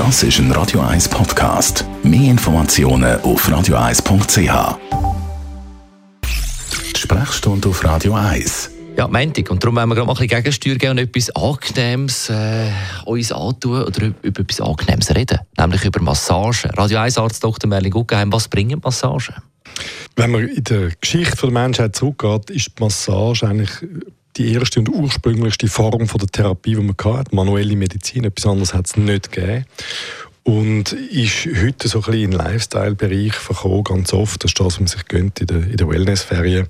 Das ist ein Radio 1 Podcast. Mehr Informationen auf radio1.ch. Sprechstunde auf Radio 1. Ja, Montag. Und darum wollen wir gerade mal ein bisschen Gegensteuer geben und etwas Angenehmes äh, uns antun oder über etwas Angenehmes reden. Nämlich über Massagen. Radio 1 Arzt Dr. Merlin Guggenheim, was bringen Massagen? Wenn man in der Geschichte der Menschheit zurückgeht, ist die Massage eigentlich die erste und ursprünglichste Form von der Therapie, die man hatte. Manuelle Medizin, etwas anderes hat es nicht gegeben. Und ist heute so ein bisschen den Lifestyle-Bereich verkommen, ganz oft. Das ist das, was man sich gönnt in der, in der Wellness-Ferien.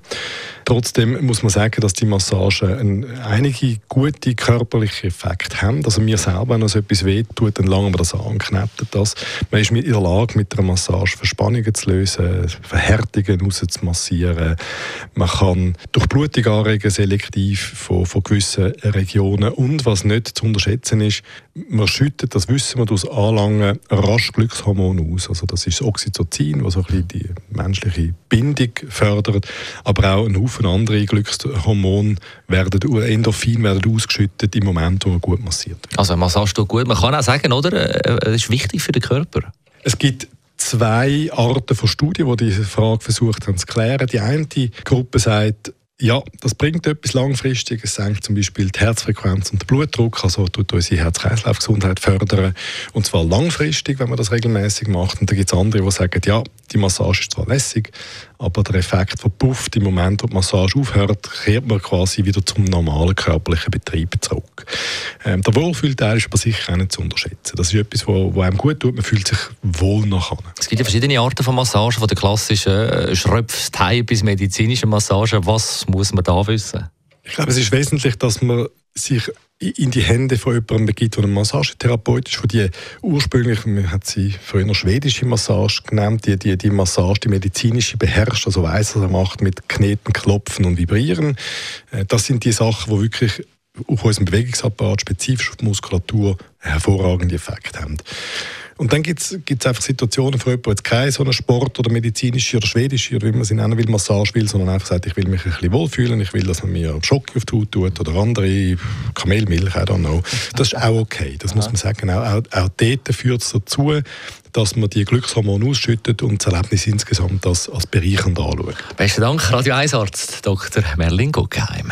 Trotzdem muss man sagen, dass die Massagen einige gute körperliche Effekte haben. Also mir selber, wenn uns etwas wehtut, dann langen wir das an, kneten das. Man ist in der Lage, mit einer Massage Verspannungen zu lösen, Verhärtungen rauszumassieren. Man kann durch Blutung anregen, selektiv von, von gewissen Regionen. Und was nicht zu unterschätzen ist, man schüttet, das wissen wir durch Anlangen, rasch Glückshormon aus. Also das ist das Oxytocin, was so ein bisschen die menschliche Bindung fördert, aber auch ein Haufen andere Glückshormone werden, Endorphin werden ausgeschüttet im Moment, wo man gut massiert wird. Also Massage tut gut. Man kann auch sagen, oder? Äh, es ist wichtig für den Körper. Es gibt zwei Arten von Studien, die diese Frage versucht haben zu klären. Die eine Gruppe sagt, ja, das bringt etwas langfristig. Es senkt zum Beispiel die Herzfrequenz und den Blutdruck, also tut unsere Herz-Kreislauf-Gesundheit fördern. Und zwar langfristig, wenn man das regelmäßig macht. Und da gibt es andere, die sagen, ja, die Massage ist zwar lässig, aber der Effekt verpufft im Moment, wo die Massage aufhört, kehrt man quasi wieder zum normalen körperlichen Betrieb zurück. Ähm, der Wohlfühlteil ist aber sicher auch nicht zu unterschätzen. Das ist etwas, wo, wo einem gut tut, man fühlt sich wohl nachher. Es gibt ja verschiedene Arten von Massagen, von der klassischen äh, Schröpfstei bis medizinische Massage. Was muss man da wissen? Ich glaube, es ist wesentlich, dass man sich in die Hände von jemandem begibt, der ein Massagetherapeut ist, von die ursprünglich, man hat sie früher noch schwedische Massage genannt, die, die, die Massage, die medizinische beherrscht, also weiss, was er macht mit Kneten, Klopfen und Vibrieren. Äh, das sind die Sachen, die wirklich auf unserem Bewegungsapparat, spezifisch auf die Muskulatur, hervorragende Effekte haben. Und dann gibt es einfach Situationen, wo jemand jetzt keine so eine Sport- oder medizinische oder schwedische oder wie man sie nennen will, Massage will, sondern einfach sagt, ich will mich ein bisschen wohlfühlen, ich will, dass man mir Schock auf die Haut tut oder andere Kamelmilch, I don't know. Das ist auch okay, das muss man sagen. Auch, auch, auch dort führt es dazu, dass man die Glückshormone ausschüttet und das Erlebnis insgesamt als, als bereichernd anschaut. Besten Dank, Radio 1 Arzt Dr. Merlin Guggenheim.